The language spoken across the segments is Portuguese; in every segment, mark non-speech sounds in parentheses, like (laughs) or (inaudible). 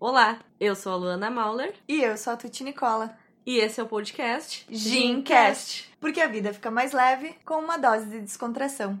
Olá, eu sou a Luana Mauler E eu sou a Tuti Nicola. e esse é o podcast Gincast. Porque a vida fica mais leve com uma dose de descontração.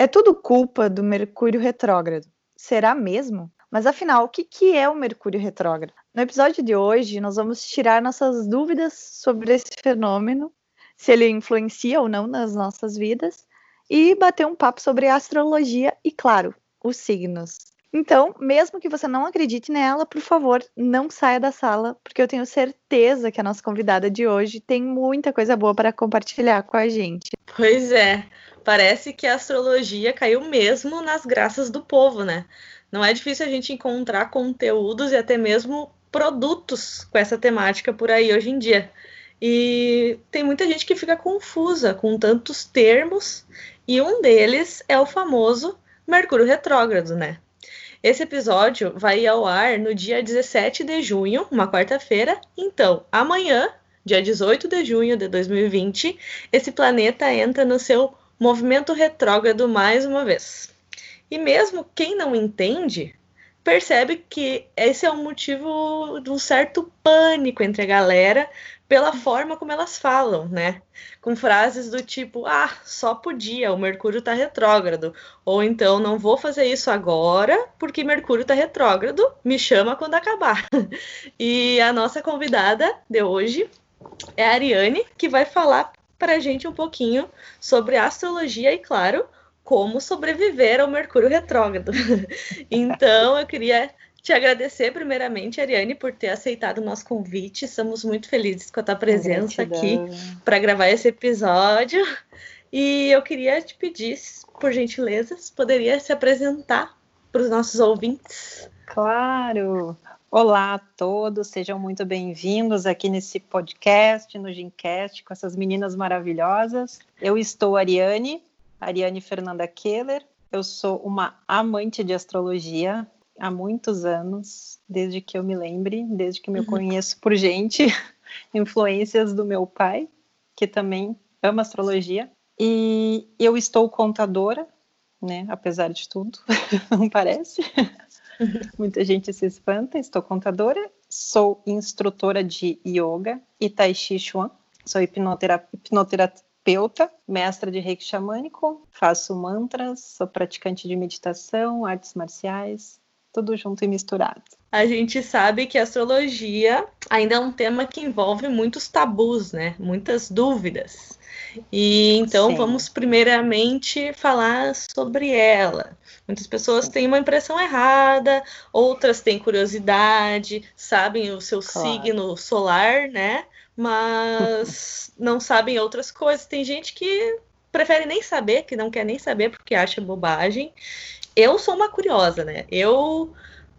É tudo culpa do Mercúrio retrógrado. Será mesmo? Mas afinal, o que, é o Mercúrio retrógrado? No episódio de hoje, nós vamos tirar nossas dúvidas sobre esse fenômeno, se ele influencia ou não nas nossas vidas, e bater um papo sobre astrologia e, claro, os signos. Então, mesmo que você não acredite nela, por favor, não saia da sala, porque eu tenho certeza que a nossa convidada de hoje tem muita coisa boa para compartilhar com a gente. Pois é, parece que a astrologia caiu mesmo nas graças do povo, né? Não é difícil a gente encontrar conteúdos e até mesmo produtos com essa temática por aí hoje em dia. E tem muita gente que fica confusa com tantos termos, e um deles é o famoso Mercúrio retrógrado, né? Esse episódio vai ao ar no dia 17 de junho, uma quarta-feira. Então, amanhã, dia 18 de junho de 2020, esse planeta entra no seu movimento retrógrado mais uma vez. E mesmo quem não entende, percebe que esse é um motivo de um certo pânico entre a galera pela forma como elas falam, né? Com frases do tipo: "Ah, só podia, o Mercúrio tá retrógrado", ou então "Não vou fazer isso agora, porque Mercúrio tá retrógrado, me chama quando acabar". (laughs) E a nossa convidada de hoje é a Ariane, que vai falar pra gente um pouquinho sobre astrologia e, claro, como sobreviver ao Mercúrio retrógrado. (laughs) então, eu queria te agradecer primeiramente, Ariane, por ter aceitado o nosso convite. Estamos muito felizes com a tua presença aqui para gravar esse episódio. E eu queria te pedir, por gentileza, se poderia se apresentar para os nossos ouvintes. Claro! Olá a todos, sejam muito bem-vindos aqui nesse podcast, no Gincast, com essas meninas maravilhosas. Eu estou Ariane, Ariane Fernanda Keller. Eu sou uma amante de astrologia há muitos anos, desde que eu me lembre, desde que me conheço por gente, (laughs) influências do meu pai, que também ama astrologia. E eu estou contadora, né? Apesar de tudo, (laughs) não parece. (laughs) Muita gente se espanta. Estou contadora, sou instrutora de yoga e tai chi chuan, sou hipnotera hipnoterapeuta, mestra de reiki xamânico, faço mantras, sou praticante de meditação, artes marciais, tudo junto e misturado. A gente sabe que a astrologia ainda é um tema que envolve muitos tabus, né? Muitas dúvidas. E então Sim. vamos primeiramente falar sobre ela. Muitas pessoas têm uma impressão errada, outras têm curiosidade, sabem o seu Claro. signo solar, né? Mas (laughs) não sabem outras coisas. Tem gente que prefere nem saber, que não quer nem saber porque acha bobagem. Eu sou uma curiosa, né? Eu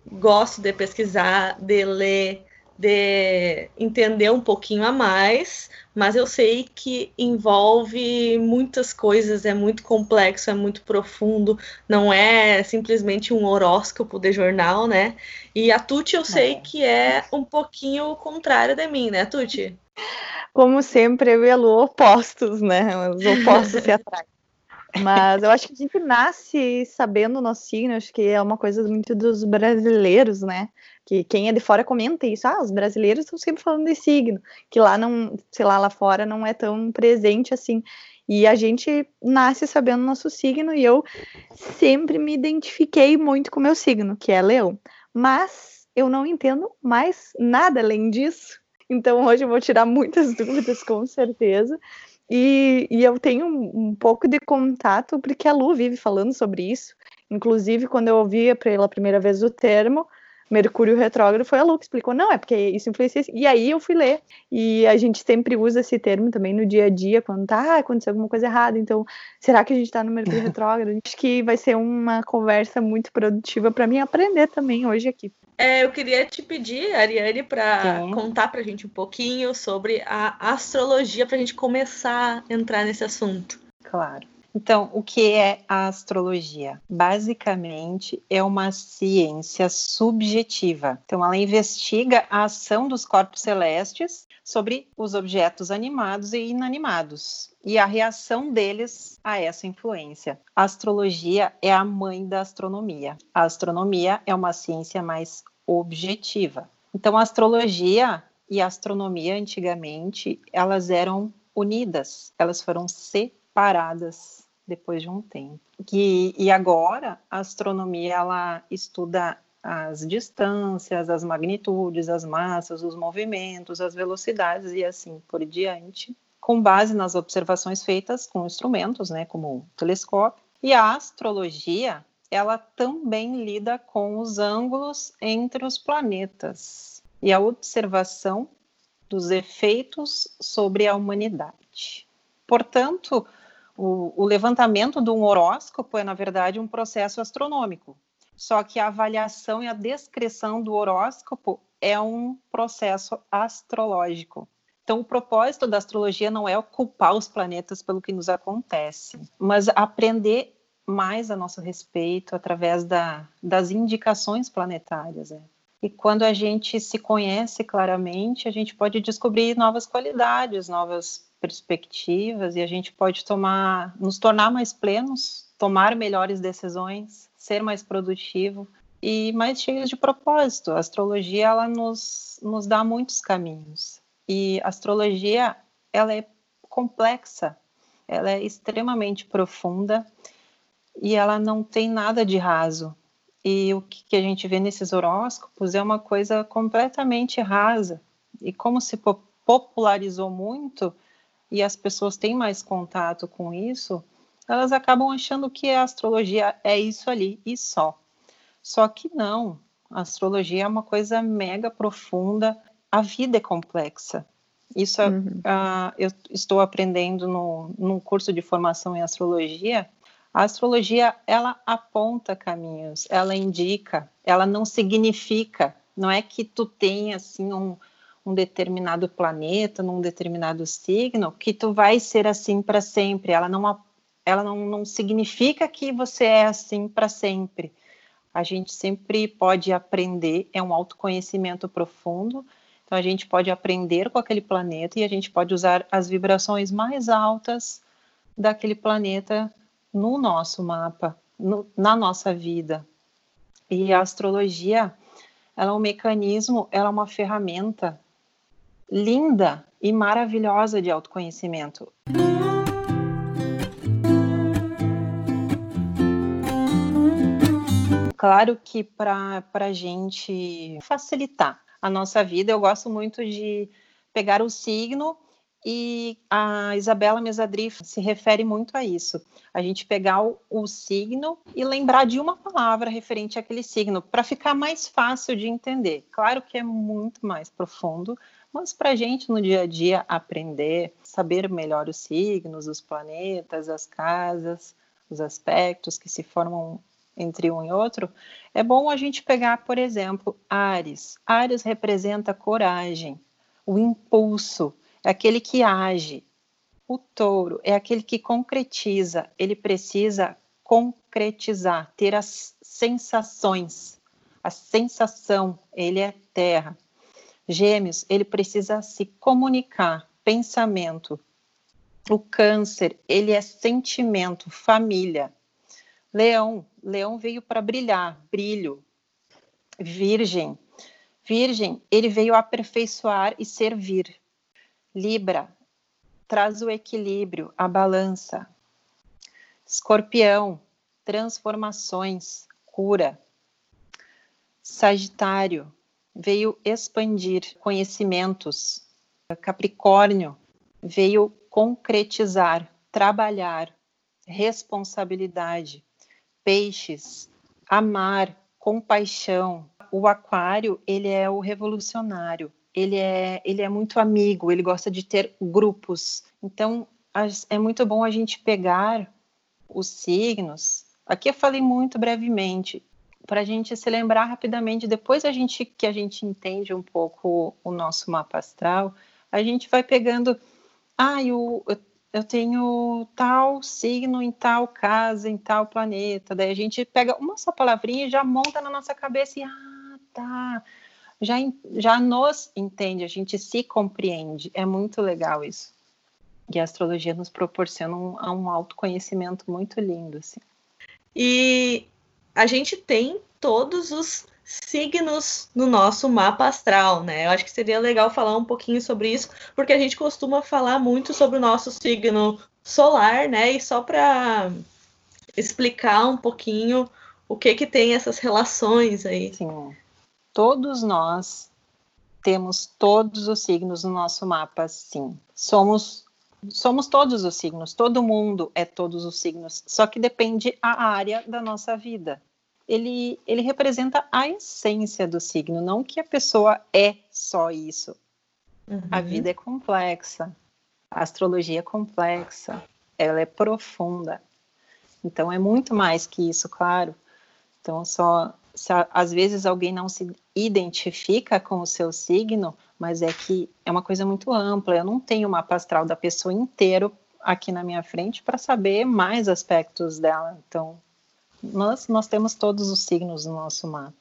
gosto de pesquisar, de ler, de entender um pouquinho a mais, mas eu sei que envolve muitas coisas, é muito complexo, é muito profundo, não é simplesmente um horóscopo de jornal, né? E a Tuti eu sei É. que é um pouquinho o contrário de mim, né, Tuti? Como sempre, eu e a Lu opostos, né? Os opostos se atraem. Mas eu acho que a gente nasce sabendo o nosso signo, acho que é uma coisa muito dos brasileiros, né? Que quem é de fora comenta isso. Ah, os brasileiros estão sempre falando de signo, que lá não, sei lá, lá fora não é tão presente assim. E a gente nasce sabendo o nosso signo e eu sempre me identifiquei muito com o meu signo, que é leão. Mas eu não entendo mais nada além disso. Então hoje eu vou tirar muitas (laughs) dúvidas, com certeza. E, e eu tenho um, um pouco de contato, porque a Lu vive falando sobre isso. Inclusive, quando eu ouvi pela primeira vez o termo, Mercúrio retrógrado, foi a Lu que explicou, não, é porque isso influencia. E aí eu fui ler. E a gente sempre usa esse termo também no dia a dia, quando tá, ah, aconteceu alguma coisa errada. Então, será que a gente tá no Mercúrio (laughs) retrógrado? Acho que vai ser uma conversa muito produtiva para mim aprender também hoje aqui. É, eu queria te pedir, Ariane, para Sim. contar para a gente um pouquinho sobre a astrologia, para a gente começar a entrar nesse assunto. Claro. Então, o que é a astrologia? Basicamente, é uma ciência subjetiva. Então, ela investiga a ação dos corpos celestes sobre os objetos animados e inanimados e a reação deles a essa influência. A astrologia é a mãe da astronomia. A astronomia é uma ciência mais objetiva. Então, a astrologia e a astronomia antigamente, elas eram unidas, elas foram separadas depois de um tempo. E, e agora a astronomia ela estuda as distâncias, as magnitudes, as massas, os movimentos, as velocidades e assim por diante, com base nas observações feitas com instrumentos, né, como o telescópio. E a astrologia, ela também lida com os ângulos entre os planetas e a observação dos efeitos sobre a humanidade. Portanto, o, o levantamento de um horóscopo é, na verdade, um processo astronômico. Só que a avaliação e a descrição do horóscopo é um processo astrológico. Então, o propósito da astrologia não é culpar os planetas pelo que nos acontece, mas aprender mais a nosso respeito através da, das indicações planetárias. Né? E quando a gente se conhece claramente, a gente pode descobrir novas qualidades, novas perspectivas e a gente pode tomar, nos tornar mais plenos, tomar melhores decisões, ser mais produtivo e mais cheios de propósito. A astrologia ela nos, nos dá muitos caminhos e a astrologia ela é complexa, ela é extremamente profunda e ela não tem nada de raso. E o que, a gente vê nesses horóscopos é uma coisa completamente rasa. E como se popularizou muito e as pessoas têm mais contato com isso, elas acabam achando que a astrologia é isso ali e só. Só que não. A astrologia é uma coisa mega profunda. A vida é complexa. Isso uhum. uh, eu estou aprendendo no, no curso de formação em astrologia a astrologia, ela aponta caminhos, ela indica, ela não significa. Não é que tu tenha, assim, um, um determinado planeta, num determinado signo, que tu vai ser assim para sempre. Ela não, ela não, não significa que você é assim para sempre. A gente sempre pode aprender, é um autoconhecimento profundo. Então, a gente pode aprender com aquele planeta e a gente pode usar as vibrações mais altas daquele planeta no nosso mapa, no, na nossa vida. E a astrologia, ela é um mecanismo, ela é uma ferramenta linda e maravilhosa de autoconhecimento. Claro que para a gente facilitar a nossa vida, eu gosto muito de pegar o signo e a Isabela Mesadri se refere muito a isso. A gente pegar o, o signo e lembrar de uma palavra referente àquele signo, para ficar mais fácil de entender. Claro que é muito mais profundo, mas para a gente no dia a dia aprender, saber melhor os signos, os planetas, as casas, os aspectos que se formam entre um e outro, é bom a gente pegar, por exemplo, Ares. Ares representa coragem, o impulso, é aquele que age. O touro é aquele que concretiza, ele precisa concretizar, ter as sensações. A sensação, ele é terra. Gêmeos, ele precisa se comunicar, pensamento. O câncer, ele é sentimento, família. Leão, leão veio para brilhar, brilho. Virgem, virgem, ele veio aperfeiçoar e servir. Libra traz o equilíbrio, a balança. Escorpião, transformações, cura. Sagitário, veio expandir conhecimentos. Capricórnio, veio concretizar, trabalhar, responsabilidade. Peixes, amar, compaixão. O aquário, ele é o revolucionário ele é, ele é muito amigo, ele gosta de ter grupos. Então, é muito bom a gente pegar os signos. Aqui eu falei muito brevemente, para a gente se lembrar rapidamente, depois a gente, que a gente entende um pouco o nosso mapa astral, a gente vai pegando. Ah, o, eu tenho tal signo em tal casa, em tal planeta. Daí a gente pega uma só palavrinha e já monta na nossa cabeça e ah, tá. Já, já nos entende, a gente se compreende. É muito legal isso. E a astrologia nos proporciona um, um autoconhecimento muito lindo, assim. E a gente tem todos os signos no nosso mapa astral, né? Eu acho que seria legal falar um pouquinho sobre isso, porque a gente costuma falar muito sobre o nosso signo solar, né? E só para explicar um pouquinho o que que tem essas relações aí. Sim. Todos nós temos todos os signos no nosso mapa, sim. Somos somos todos os signos, todo mundo é todos os signos, só que depende a área da nossa vida ele, ele representa a essência do signo, não que a pessoa é só isso. Uhum. A vida é complexa, a astrologia é complexa, ela é profunda. Então é muito mais que isso, claro. Então só se às vezes alguém não se identifica com o seu signo, mas é que é uma coisa muito ampla. Eu não tenho o mapa astral da pessoa inteiro aqui na minha frente para saber mais aspectos dela. Então nós, nós temos todos os signos no nosso mapa.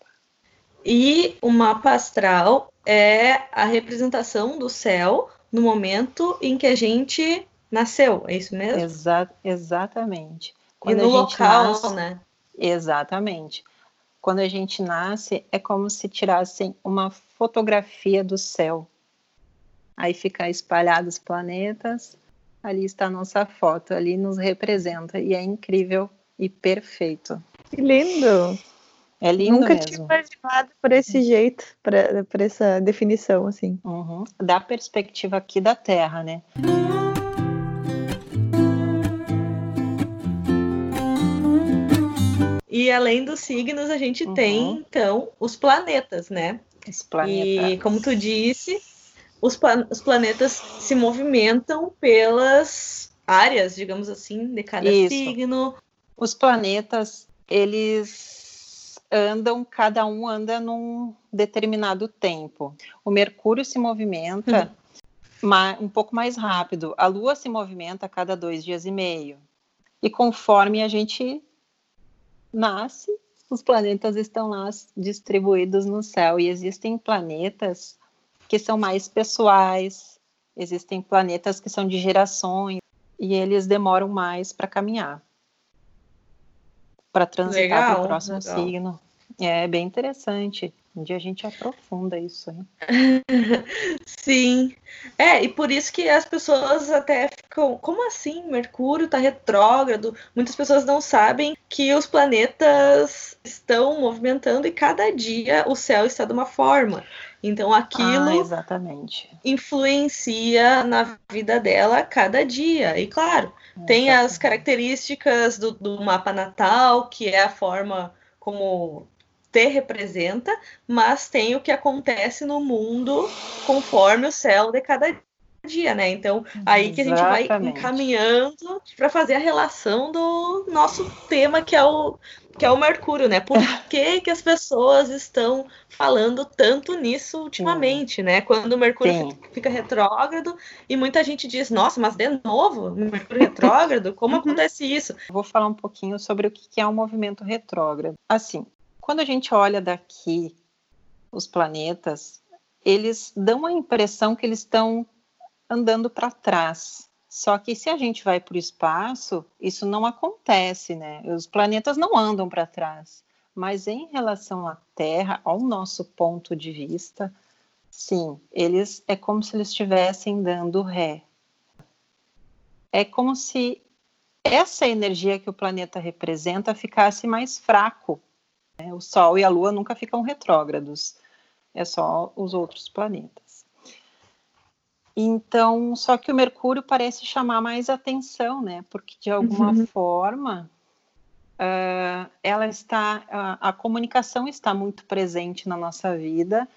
E o mapa astral é a representação do céu no momento em que a gente nasceu, é isso mesmo? Exa exatamente. Quando e no local, nasce, né? Exatamente. Quando a gente nasce, é como se tirassem uma fotografia do céu. Aí fica espalhados os planetas, ali está a nossa foto, ali nos representa. E é incrível e perfeito. Que lindo! É lindo Nunca mesmo. tinha imaginado por esse jeito, por essa definição, assim. Uhum. Da perspectiva aqui da Terra, né? E além dos signos, a gente uhum. tem, então, os planetas, né? Os planetas. E como tu disse, os, os planetas se movimentam pelas áreas, digamos assim, de cada Isso. signo. Os planetas, eles andam, cada um anda num determinado tempo. O Mercúrio se movimenta uhum. um pouco mais rápido. A Lua se movimenta a cada dois dias e meio. E conforme a gente nasce, os planetas estão lá distribuídos no céu. E existem planetas que são mais pessoais, existem planetas que são de gerações, e eles demoram mais para caminhar para transitar para o próximo legal. signo. É bem interessante. Um dia a gente aprofunda isso aí. (laughs) Sim. É, e por isso que as pessoas até ficam, como assim? Mercúrio está retrógrado? Muitas pessoas não sabem que os planetas estão movimentando e cada dia o céu está de uma forma. Então aquilo ah, exatamente. influencia na vida dela cada dia. E claro, tem as características do, do mapa natal, que é a forma como te representa, mas tem o que acontece no mundo conforme o céu de cada dia, né? Então, aí que a gente vai encaminhando para fazer a relação do nosso tema, que é o que é o Mercúrio, né? Por que, que as pessoas estão falando tanto nisso ultimamente, né? Quando o Mercúrio Sim. fica retrógrado e muita gente diz, nossa, mas de novo, Mercúrio retrógrado? Como uhum. acontece isso? Vou falar um pouquinho sobre o que é um movimento retrógrado. Assim, quando a gente olha daqui os planetas, eles dão a impressão que eles estão andando para trás. Só que se a gente vai para o espaço, isso não acontece, né? Os planetas não andam para trás. Mas em relação à Terra, ao nosso ponto de vista, sim, eles é como se eles estivessem dando ré. É como se essa energia que o planeta representa ficasse mais fraco. Né? O Sol e a Lua nunca ficam retrógrados, é só os outros planetas. Então, só que o Mercúrio parece chamar mais atenção, né? Porque de alguma uhum. forma uh, ela está, a, a comunicação está muito presente na nossa vida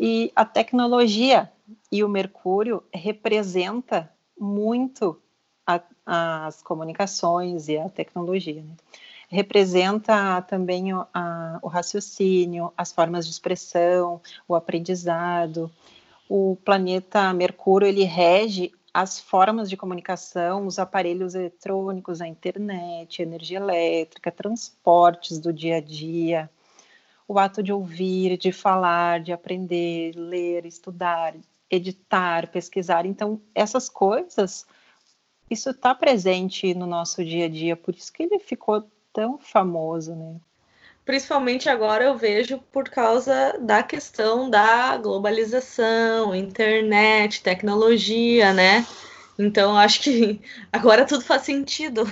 e a tecnologia e o Mercúrio representa muito a, as comunicações e a tecnologia. Né? Representa também o, a, o raciocínio, as formas de expressão, o aprendizado. O planeta Mercúrio ele rege as formas de comunicação, os aparelhos eletrônicos, a internet, a energia elétrica, transportes do dia a dia, o ato de ouvir, de falar, de aprender, ler, estudar, editar, pesquisar. Então, essas coisas, isso está presente no nosso dia a dia, por isso que ele ficou tão famoso, né? Principalmente agora eu vejo por causa da questão da globalização, internet, tecnologia, né? Então acho que (laughs) agora tudo faz sentido.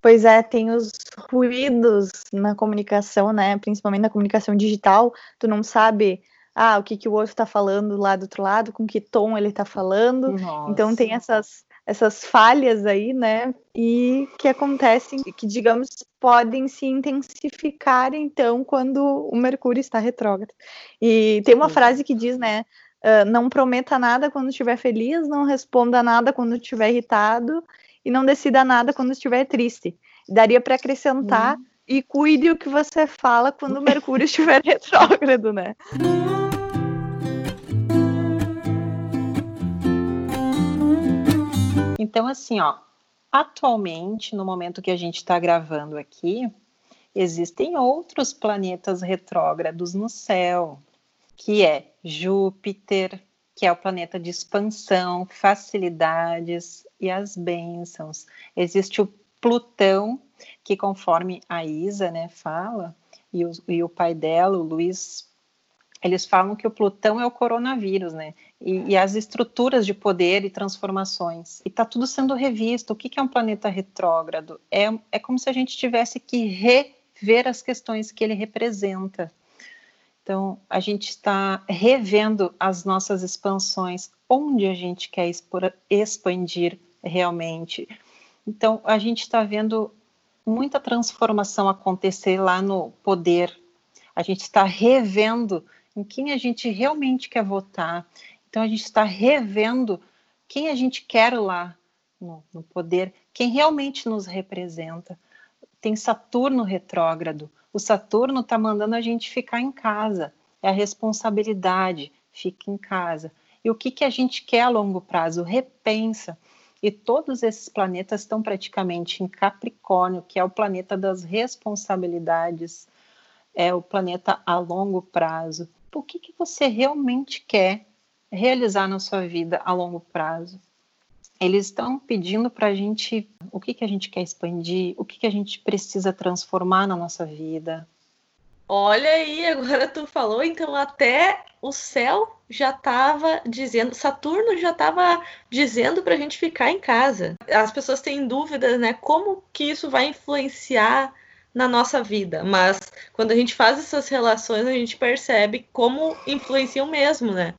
Pois é, tem os ruídos na comunicação, né? Principalmente na comunicação digital. Tu não sabe ah, o que, que o outro está falando lá do outro lado, com que tom ele está falando. Nossa. Então tem essas essas falhas aí, né? E que acontecem, que digamos podem se intensificar então quando o Mercúrio está retrógrado. E tem uma frase que diz, né? Uh, não prometa nada quando estiver feliz, não responda nada quando estiver irritado e não decida nada quando estiver triste. Daria para acrescentar uhum. e cuide o que você fala quando o Mercúrio (laughs) estiver retrógrado, né? (laughs) Então, assim, ó, atualmente, no momento que a gente está gravando aqui, existem outros planetas retrógrados no céu, que é Júpiter, que é o planeta de expansão, facilidades e as bênçãos. Existe o Plutão, que conforme a Isa né, fala, e o, e o pai dela, o Luiz eles falam que o Plutão é o coronavírus, né? E, e as estruturas de poder e transformações. E está tudo sendo revisto. O que, que, é um planeta retrógrado? É, é como se a gente tivesse que rever as questões que ele representa. Então, a gente está revendo as nossas expansões, onde a gente quer expandir realmente. Então, a gente está vendo muita transformação acontecer lá no poder. A gente está revendo em quem a gente realmente quer votar. Então a gente está revendo quem a gente quer lá no, no poder, quem realmente nos representa. Tem Saturno retrógrado. O Saturno está mandando a gente ficar em casa. É a responsabilidade. Fica em casa. E o que, que a gente quer a longo prazo? Repensa. E todos esses planetas estão praticamente em Capricórnio, que é o planeta das responsabilidades, é o planeta a longo prazo o que, que você realmente quer realizar na sua vida a longo prazo. Eles estão pedindo para a gente o que, que a gente quer expandir, o que, que a gente precisa transformar na nossa vida. Olha aí, agora tu falou, então até o céu já estava dizendo, Saturno já estava dizendo para a gente ficar em casa. As pessoas têm dúvidas, né? Como que isso vai influenciar na nossa vida, mas quando a gente faz essas relações, a gente percebe como influenciam mesmo, né?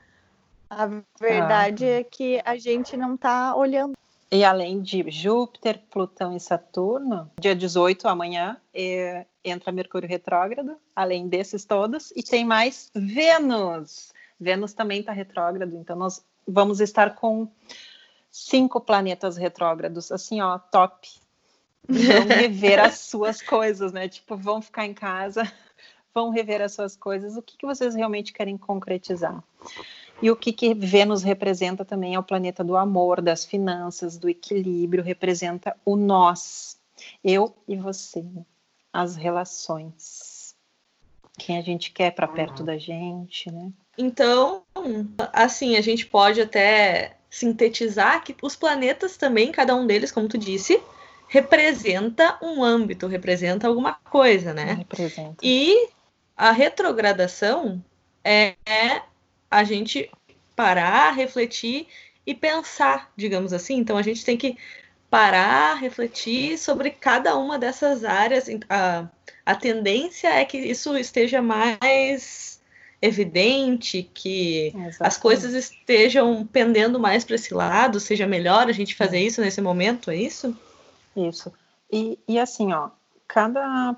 A verdade ah. é que a gente não está olhando. E além de Júpiter, Plutão e Saturno, dia 18, amanhã, é, entra Mercúrio retrógrado, além desses todos, e tem mais Vênus. Vênus também está retrógrado, então nós vamos estar com cinco planetas retrógrados, assim, ó, top vão (laughs) rever as suas coisas, né? Tipo, vão ficar em casa, (laughs) vão rever as suas coisas. O que, que vocês realmente querem concretizar? E o que, que Vênus representa também é o planeta do amor, das finanças, do equilíbrio, representa o nós, eu e você, as relações. Quem a gente quer para perto da gente, né? Então, assim, a gente pode até sintetizar que os planetas também, cada um deles, como tu disse, representa um âmbito, representa alguma coisa, né? Representa. E a retrogradação é, a gente parar, refletir e pensar, digamos assim. Então a gente tem que parar, refletir sobre cada uma dessas áreas. A, a tendência é que isso esteja mais evidente, que Exatamente. as coisas estejam pendendo mais para esse lado, seja melhor a gente fazer isso nesse momento, é isso? Isso. E, e assim, ó, cada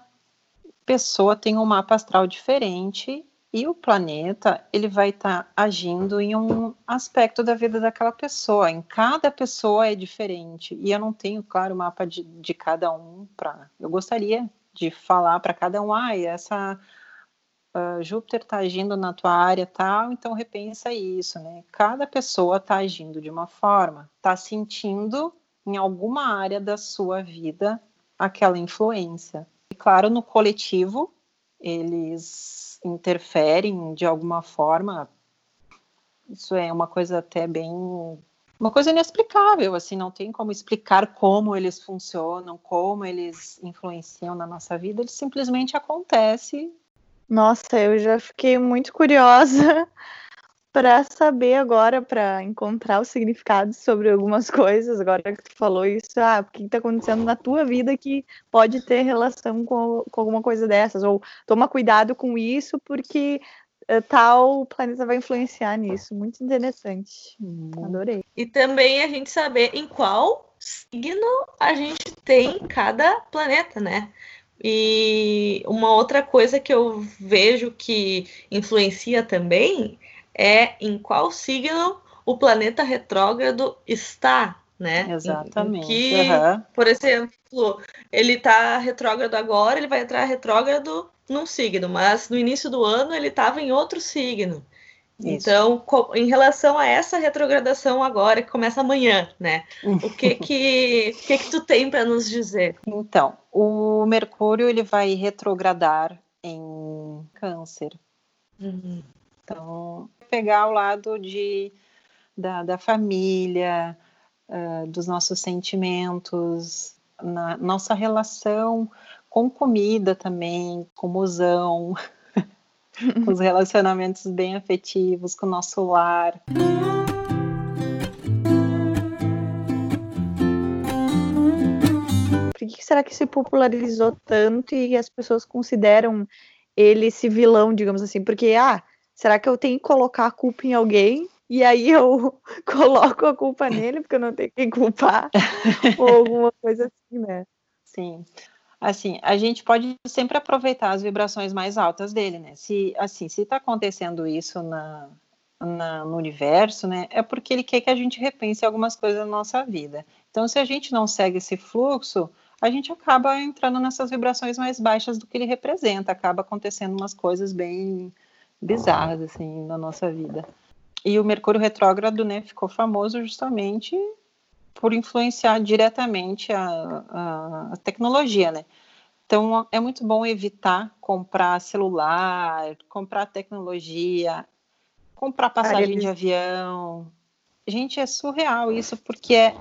pessoa tem um mapa astral diferente e o planeta ele vai estar tá agindo em um aspecto da vida daquela pessoa. Em cada pessoa é diferente e eu não tenho claro o mapa de, de cada um para. Eu gostaria de falar para cada um, ah, essa uh, Júpiter está agindo na tua área tal, então repensa isso, né? Cada pessoa está agindo de uma forma, está sentindo em alguma área da sua vida aquela influência. E claro, no coletivo, eles interferem de alguma forma. Isso é uma coisa até bem uma coisa inexplicável, assim, não tem como explicar como eles funcionam, como eles influenciam na nossa vida, ele simplesmente acontece. Nossa, eu já fiquei muito curiosa para saber agora, para encontrar o significado sobre algumas (laughs) coisas, agora que tu falou isso, ah, o que está acontecendo na tua vida que pode ter relação com, com alguma coisa dessas, ou toma cuidado com isso porque eh, tal planeta vai influenciar nisso. Muito interessante. Hum. Adorei. E também a gente saber em qual signo a gente tem cada planeta, né? E uma outra coisa que eu vejo que influencia também é em qual signo o planeta retrógrado está, né? Exatamente. Que, uhum. por exemplo, ele está retrógrado agora, ele vai entrar retrógrado num signo, mas no início do ano ele estava em outro signo. Isso. Então, em relação a essa retrogradação agora que começa amanhã, né? O que (laughs) que, que, que tu tem para nos dizer? Então, o Mercúrio ele vai retrogradar em Câncer. Uhum. Então, pegar o lado de da, da família, uh, dos nossos sentimentos, na nossa relação com comida também, com musão, (laughs) com os relacionamentos bem afetivos, com o nosso lar. Por que será que se popularizou tanto e as pessoas consideram ele esse vilão, digamos assim? Porque, ah, será que eu tenho que colocar a culpa em alguém? E aí eu (laughs) coloco a culpa nele, porque eu não tenho quem culpar, (laughs) ou alguma coisa assim, né? Sim assim, a gente pode sempre aproveitar as vibrações mais altas dele, né? Se, assim, se está acontecendo isso na, na, no universo, né? É porque ele quer que a gente repense algumas coisas na nossa vida. Então, se a gente não segue esse fluxo, a gente acaba entrando nessas vibrações mais baixas do que ele representa, acaba acontecendo umas coisas bem bizarras, assim, na nossa vida. E o Mercúrio retrógrado, né, ficou famoso justamente por influenciar diretamente a, a, a tecnologia, né? Então é muito bom evitar comprar celular, comprar tecnologia, comprar passagem de avião. Gente, é surreal isso, porque é...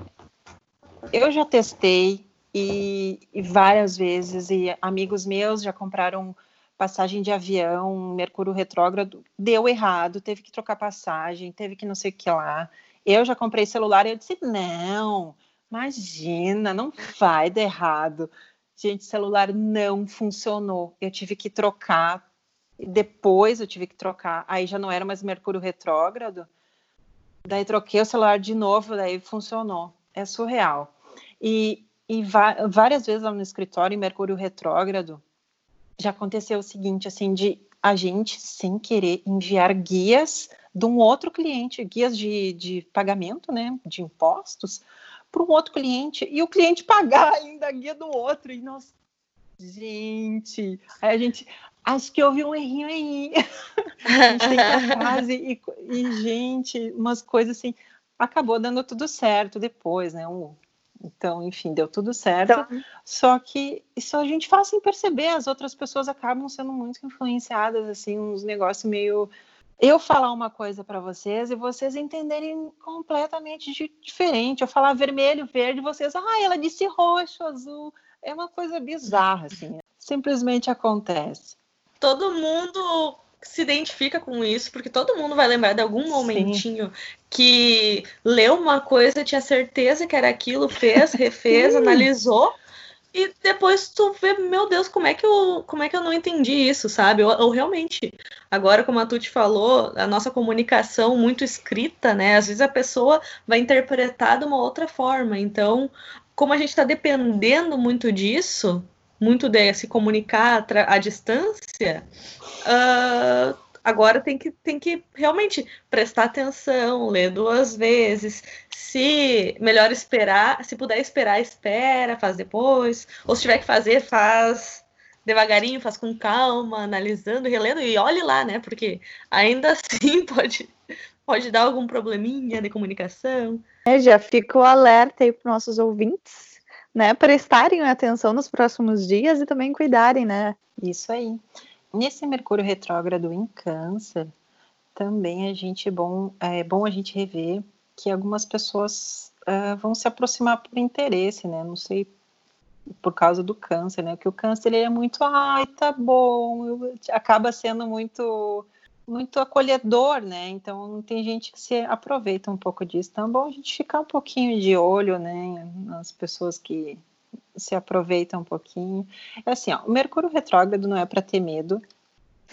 eu já testei e, e, várias vezes, e amigos meus já compraram passagem de avião, Mercúrio retrógrado, deu errado, teve que trocar passagem, teve que não sei o que lá. Eu já comprei celular e eu disse: não, imagina, não vai dar errado. Gente, celular não funcionou. Eu tive que trocar. Depois eu tive que trocar. Aí já não era mais Mercúrio retrógrado. Daí troquei o celular de novo, daí funcionou. É surreal. E, e várias vezes lá no escritório, em Mercúrio retrógrado, já aconteceu o seguinte, assim, de a gente, sem querer, enviar guias de um outro cliente, guias de, de pagamento, né, de impostos, para um outro cliente, e o cliente pagar ainda a guia do outro, e nós, gente, aí a gente, acho que houve um errinho aí, (laughs) a gente tem que atrás, e, e, gente, umas coisas assim, acabou dando tudo certo depois, né, um, então, enfim, deu tudo certo. Então, só que isso a gente faz sem perceber, as outras pessoas acabam sendo muito influenciadas, assim, uns negócios meio eu falar uma coisa para vocês e vocês entenderem completamente diferente. Eu falar vermelho, verde, vocês, ah, ela disse roxo, azul. É uma coisa bizarra, assim. Simplesmente acontece. Todo mundo se identifica com isso, porque todo mundo vai lembrar de algum momentinho Sim. que leu uma coisa, tinha certeza que era aquilo, fez, (laughs) refez, analisou e depois tu vê, meu Deus, como é que eu, como é que eu não entendi isso, sabe? Ou, ou realmente, agora como a Tuti falou, a nossa comunicação muito escrita, né? Às vezes a pessoa vai interpretar de uma outra forma. Então, como a gente está dependendo muito disso, muito de se comunicar à distância, uh, Agora tem que, tem que realmente prestar atenção, ler duas vezes. Se melhor esperar, se puder esperar, espera, faz depois. Ou se tiver que fazer, faz devagarinho, faz com calma, analisando, relendo e olhe lá, né? Porque ainda (laughs) assim pode, pode dar algum probleminha de comunicação. É, já fica o alerta aí para nossos ouvintes, né? Prestarem atenção nos próximos dias e também cuidarem, né? Isso aí. Nesse Mercúrio retrógrado em Câncer, também a gente é bom, é bom a gente rever que algumas pessoas uh, vão se aproximar por interesse, né? Não sei por causa do câncer, né? Que o câncer ele é muito, ai, tá bom, acaba sendo muito muito acolhedor, né? Então tem gente que se aproveita um pouco disso. Então é bom a gente ficar um pouquinho de olho, né? Nas pessoas que se aproveitam um pouquinho. É assim, ó, o Mercúrio retrógrado não é para ter medo.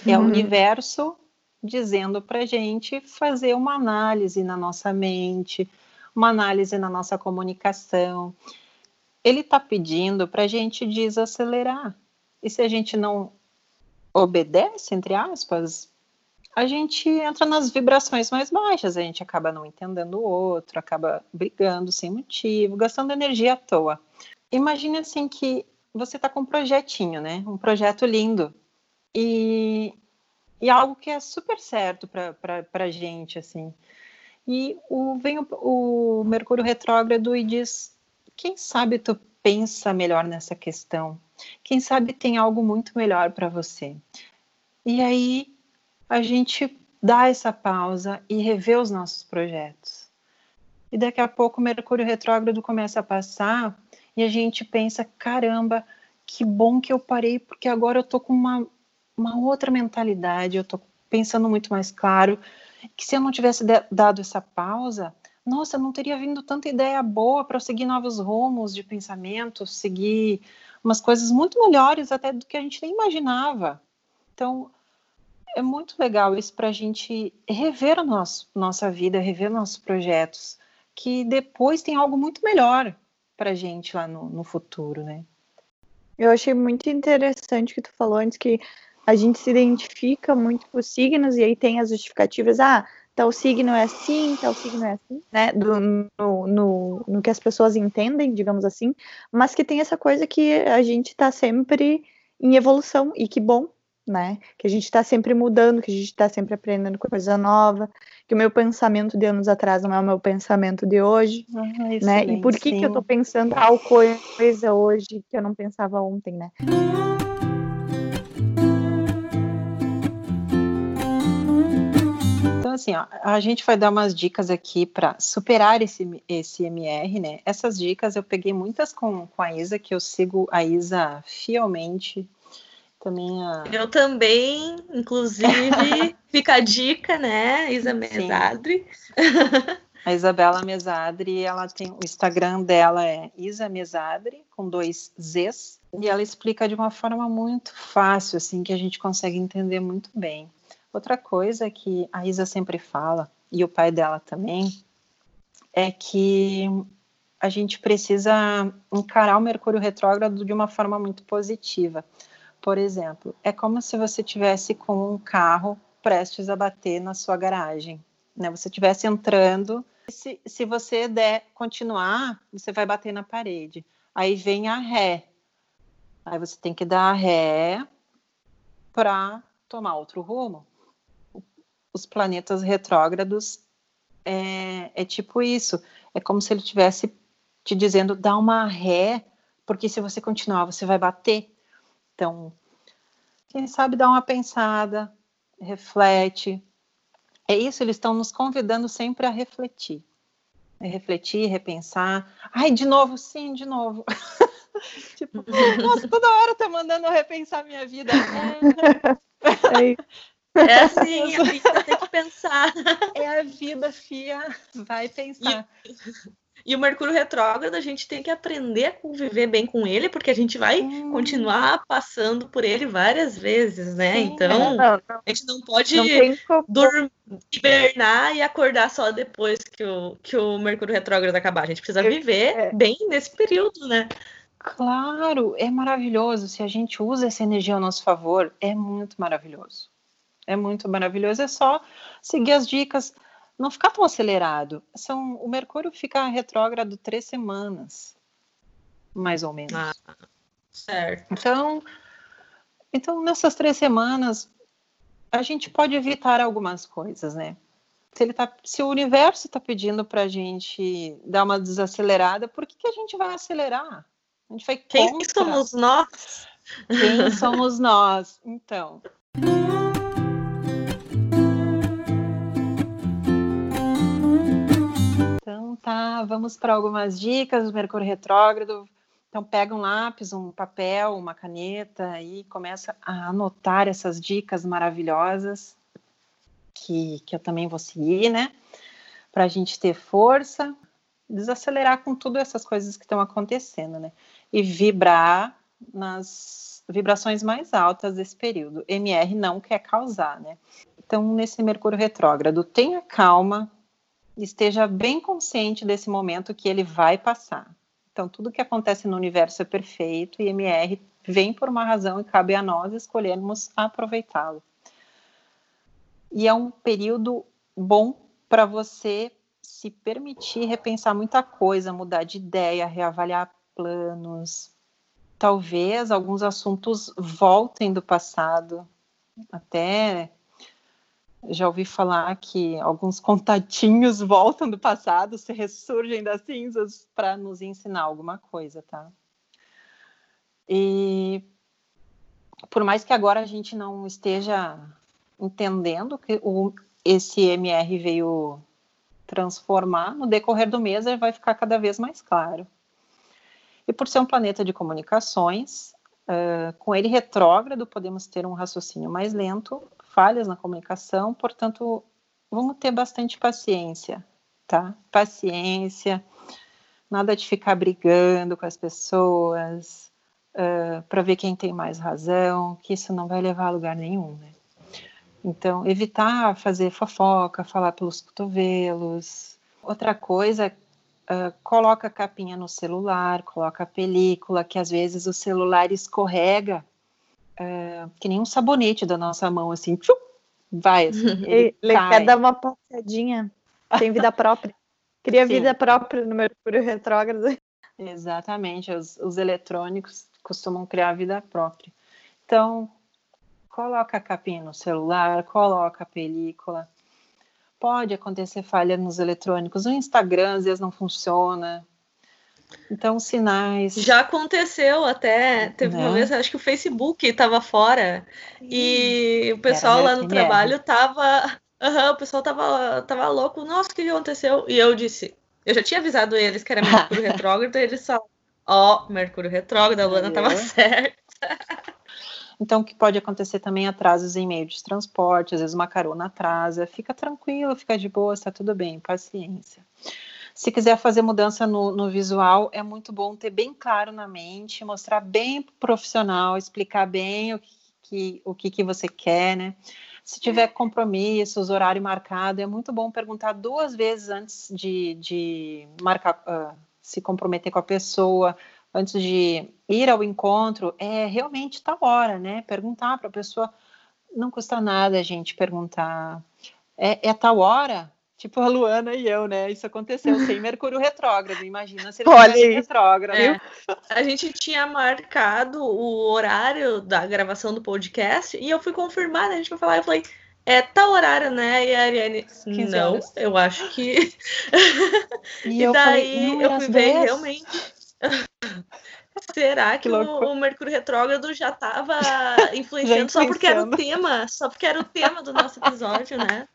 É uhum. o universo dizendo para gente fazer uma análise na nossa mente, uma análise na nossa comunicação. Ele está pedindo para a gente desacelerar. E se a gente não obedece, entre aspas, a gente entra nas vibrações mais baixas, a gente acaba não entendendo o outro, acaba brigando sem motivo, gastando energia à toa. Imagine assim que você está com um projetinho, né? Um projeto lindo. E e algo que é super certo para a gente, assim. E o, vem o, o Mercúrio retrógrado e diz: quem sabe tu pensa melhor nessa questão? Quem sabe tem algo muito melhor para você? E aí a gente dá essa pausa e revê os nossos projetos. E daqui a pouco o Mercúrio retrógrado começa a passar e a gente pensa: caramba, que bom que eu parei, porque agora eu tô com uma uma outra mentalidade, eu estou pensando muito mais claro, que se eu não tivesse dado essa pausa, nossa, não teria vindo tanta ideia boa para seguir novos rumos de pensamento, seguir umas coisas muito melhores até do que a gente nem imaginava. Então, é muito legal isso para a gente rever a nosso, nossa vida, rever nossos projetos, que depois tem algo muito melhor para a gente lá no, no futuro, né? Eu achei muito interessante que tu falou antes que a gente se identifica muito com os signos e aí tem as justificativas, ah, tal signo é assim, tal signo é assim, né, do, no, no, no que as pessoas entendem, digamos assim, mas que tem essa coisa que a gente está sempre em evolução, e que bom, né, que a gente está sempre mudando, que a gente está sempre aprendendo coisa nova, que o meu pensamento de anos atrás não é o meu pensamento de hoje, ah, né, e por que, que eu estou pensando tal coisa hoje que eu não pensava ontem, né. Então, assim, ó, a gente vai dar umas dicas aqui para superar esse, esse MR, né? Essas dicas eu peguei muitas com, com a Isa, que eu sigo a Isa fielmente. Também a... Eu também, inclusive, (laughs) fica a dica, né? Isa Mesadri. A Isabela Mesadri, ela tem o Instagram dela é Isa Mesadri com dois Z's e ela explica de uma forma muito fácil, assim, que a gente consegue entender muito bem. Outra coisa que a Isa sempre fala, e o pai dela também, é que a gente precisa encarar o Mercúrio retrógrado de uma forma muito positiva. Por exemplo, é como se você tivesse com um carro prestes a bater na sua garagem, né? Você estivesse entrando, se, se você der continuar, você vai bater na parede. Aí vem a ré. Aí você tem que dar a ré para tomar outro rumo os planetas retrógrados é, é tipo isso. É como se ele tivesse te dizendo, dá uma ré, porque se você continuar, você vai bater. Então, quem sabe dá uma pensada, reflete. É isso, eles estão nos convidando sempre a refletir. É refletir, repensar. Ai, de novo, sim, de novo. (laughs) tipo, nossa, toda hora tá mandando eu repensar minha vida. É. É assim, a vida tem que pensar. É a vida, fia. Vai pensar. E, e, o Mercúrio retrógrado, a gente tem que aprender a conviver bem com ele, porque a gente vai hum. continuar passando por ele várias vezes, né? Sim, então, não, não. a gente não pode não dormir, hibernar e acordar só depois que o, que o Mercúrio retrógrado acabar. A gente precisa viver é. bem nesse período, né? Claro, é maravilhoso. Se a gente usa essa energia ao nosso favor, é muito maravilhoso. É muito maravilhoso. É só seguir as dicas, não ficar tão acelerado. São, o Mercúrio fica retrógrado três semanas, mais ou menos. Ah, certo. Então, Então, nessas três semanas, a gente pode evitar algumas coisas, né? Se, ele tá, se o universo está pedindo para a gente dar uma desacelerada, por que, que a gente vai acelerar? A gente vai Quem contra. somos nós? Quem somos nós? Então. Tá, vamos para algumas dicas do Mercúrio Retrógrado. Então pega um lápis, um papel, uma caneta e começa a anotar essas dicas maravilhosas que, que eu também vou seguir, né? Para a gente ter força, desacelerar com tudo essas coisas que estão acontecendo, né? E vibrar nas vibrações mais altas desse período. MR não quer causar, né? Então, nesse Mercúrio retrógrado, tenha calma, esteja bem consciente desse momento que ele vai passar. Então, tudo que acontece no universo é perfeito e MR vem por uma razão e cabe a nós escolhermos aproveitá-lo. E é um período bom para você se permitir repensar muita coisa, mudar de ideia, reavaliar planos. Talvez alguns assuntos voltem do passado, até já ouvi falar que alguns contatinhos (laughs) voltam do passado, se ressurgem das cinzas para nos ensinar alguma coisa, tá? E por mais que agora a gente não esteja entendendo que o, esse MR veio transformar, no decorrer do mês ele vai ficar cada vez mais claro. E por ser um planeta de comunicações, uh, com ele retrógrado, podemos ter um raciocínio mais lento, falhas na comunicação, portanto, vamos ter bastante paciência, tá? Paciência, nada de ficar brigando com as pessoas, uh, para ver quem tem mais razão, que isso não vai levar a lugar nenhum, né? Então, evitar fazer fofoca, falar pelos cotovelos. Outra coisa, uh, coloca a capinha no celular, coloca a película, que às vezes o celular escorrega, uh, que nem um sabonete da nossa mão, assim, tchum, vai, assim, (laughs) ele, ele quer dar uma passadinha, tem vida (laughs) própria. Cria Sim. vida própria no Mercúrio retrógrado. (laughs) Exatamente, os, os eletrônicos costumam criar vida própria. Então, coloca a capinha no celular, coloca a película. Pode acontecer falha nos eletrônicos. O Instagram às vezes não funciona. Então, sinais. Já aconteceu até. Teve Né? uma vez, acho que o Facebook estava fora e o pessoal Era lá no trabalho tava. Aham, o pessoal tava, tava louco. Nossa, o que aconteceu? E eu disse. Eu já tinha avisado eles que era Mercúrio (laughs) retrógrado, e eles falaram: Ó, Mercúrio retrógrado, a Luana tava Viu? certa. Então, o que pode acontecer também atrasos em meio de transporte, às vezes uma carona atrasa. Fica tranquilo, fica de boa, está tudo bem, paciência. Se quiser fazer mudança no, no visual, é muito bom ter bem claro na mente, mostrar bem pro profissional, explicar bem o que, o que, que você quer, né? Se tiver compromissos, horário marcado, é muito bom perguntar duas vezes antes de, de marcar, ah, se comprometer com a pessoa, antes de ir ao encontro, é realmente tal hora, né? Perguntar para a pessoa, não custa nada a gente perguntar, é, é tal hora? Tipo a Luana e eu, né? Isso aconteceu sem (laughs) Mercúrio retrógrado. Imagina se ele Olha tivesse retrógrado. É. A gente tinha marcado o horário da gravação do podcast e eu fui confirmar, né? A gente foi falar, eu falei, é tal horário, né? E a Ariane, 15 não, horas. eu acho que. (laughs) E, E, eu daí falei, eu fui ver 10. realmente. (laughs) Será que, Que o, o Mercúrio Retrógrado já estava influenciando só porque era o tema? Só porque era o tema do nosso episódio, né?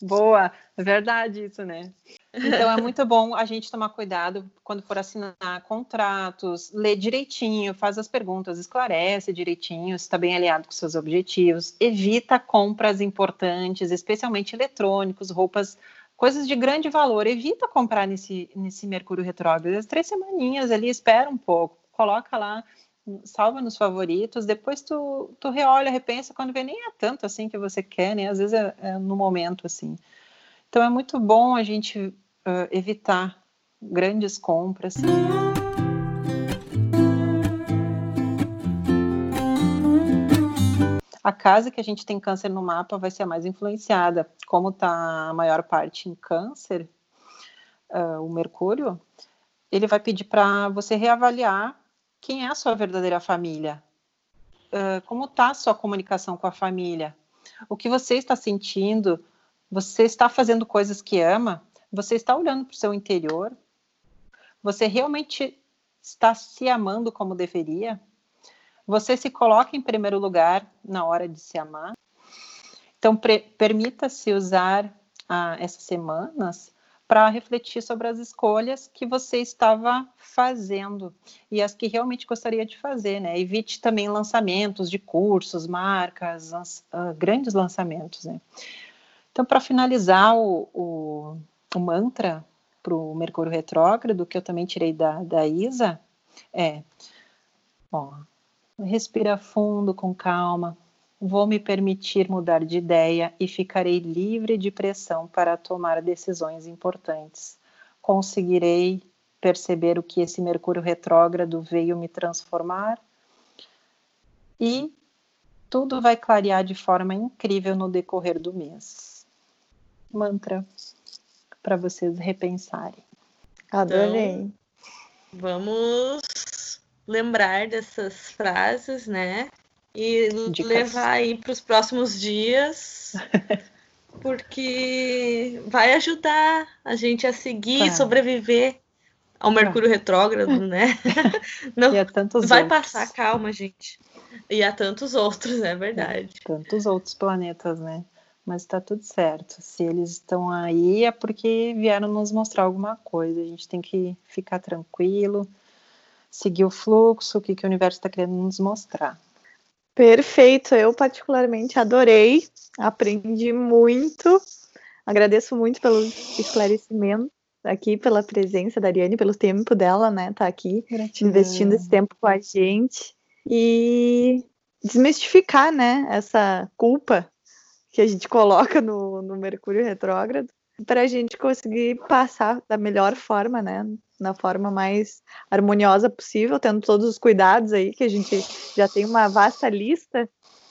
Boa, é verdade isso, né? Então é (laughs) muito bom a gente tomar cuidado quando for assinar contratos, ler direitinho, faz as perguntas, esclarece direitinho, está bem alinhado com seus objetivos, evita compras importantes, especialmente eletrônicos, roupas, coisas de grande valor, evita comprar nesse, nesse Mercúrio retrógrado, as três semaninhas ali, espera um pouco, coloca lá, salva nos favoritos, depois tu, tu reolha, repensa, quando vê nem é tanto assim que você quer, né? Às vezes é, é no momento assim. Então é muito bom a gente uh, evitar grandes compras. A casa que a gente tem câncer no mapa vai ser a mais influenciada. Como está a maior parte em câncer, uh, o Mercúrio, ele vai pedir para você reavaliar quem é a sua verdadeira família. uh, como está a sua comunicação com a família? O que você está sentindo? Você está fazendo coisas que ama? Você está olhando para o seu interior? Você realmente está se amando como deveria? Você se coloca em primeiro lugar na hora de se amar? Então, permita-se usar ah, essas semanas para refletir sobre as escolhas que você estava fazendo e as que realmente gostaria de fazer, né? Evite também lançamentos de cursos, marcas, uh, grandes lançamentos, né? Então, para finalizar o, o, o mantra para o Mercúrio retrógrado, que eu também tirei da, da Isa, é: ó, respira fundo, com calma, vou me permitir mudar de ideia e ficarei livre de pressão para tomar decisões importantes. Conseguirei perceber o que esse Mercúrio retrógrado veio me transformar e tudo vai clarear de forma incrível no decorrer do mês. Mantra para vocês repensarem. Adorei. Então, vamos lembrar dessas frases, né? E Dicas. levar aí para os próximos dias, (laughs) porque vai ajudar a gente a seguir, sobreviver ao Mercúrio retrógrado, (laughs) né? Não, e a tantos vai outros. passar, calma, gente. E a tantos outros, é verdade. tantos outros planetas, né? Mas está tudo certo. Se eles estão aí é porque vieram nos mostrar alguma coisa. A gente tem que ficar tranquilo, seguir o fluxo, o que, que o universo está querendo nos mostrar. Perfeito, eu particularmente adorei, aprendi muito, agradeço muito pelos esclarecimentos aqui, pela presença da Ariane, pelo tempo dela, né, tá aqui, Gratidão. investindo esse tempo com a gente e desmistificar, né, essa culpa que a gente coloca no, no Mercúrio retrógrado para a gente conseguir passar da melhor forma, né? Na forma mais harmoniosa possível, tendo todos os cuidados aí, que a gente já tem uma vasta lista.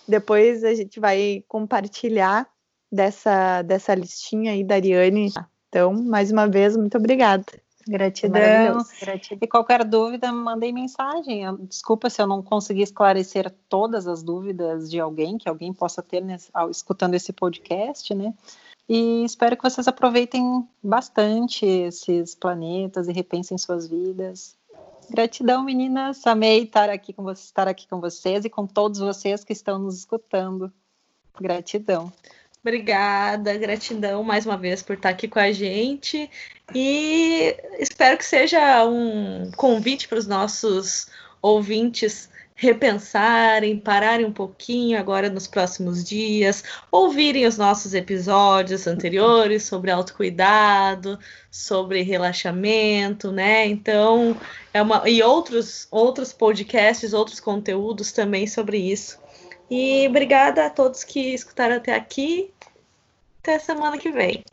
Depois a gente vai compartilhar dessa, dessa listinha aí da Ariane. Então, mais uma vez, muito obrigada. Gratidão. Gratidão. E qualquer dúvida, mandei mensagem. Desculpa se eu não consegui esclarecer todas as dúvidas de alguém, que alguém possa ter nesse, escutando esse podcast, né? E espero que vocês aproveitem bastante esses planetas e repensem suas vidas. Gratidão, meninas. Amei estar aqui com vocês, estar aqui com vocês e com todos vocês que estão nos escutando. Gratidão. Obrigada, gratidão mais uma vez por estar aqui com a gente e espero que seja um convite para os nossos ouvintes repensarem, pararem um pouquinho agora nos próximos dias, ouvirem os nossos episódios anteriores sobre autocuidado, sobre relaxamento, né? Então, é uma e outros outros podcasts, outros conteúdos também sobre isso. E obrigada a todos que escutaram até aqui. Até semana que vem.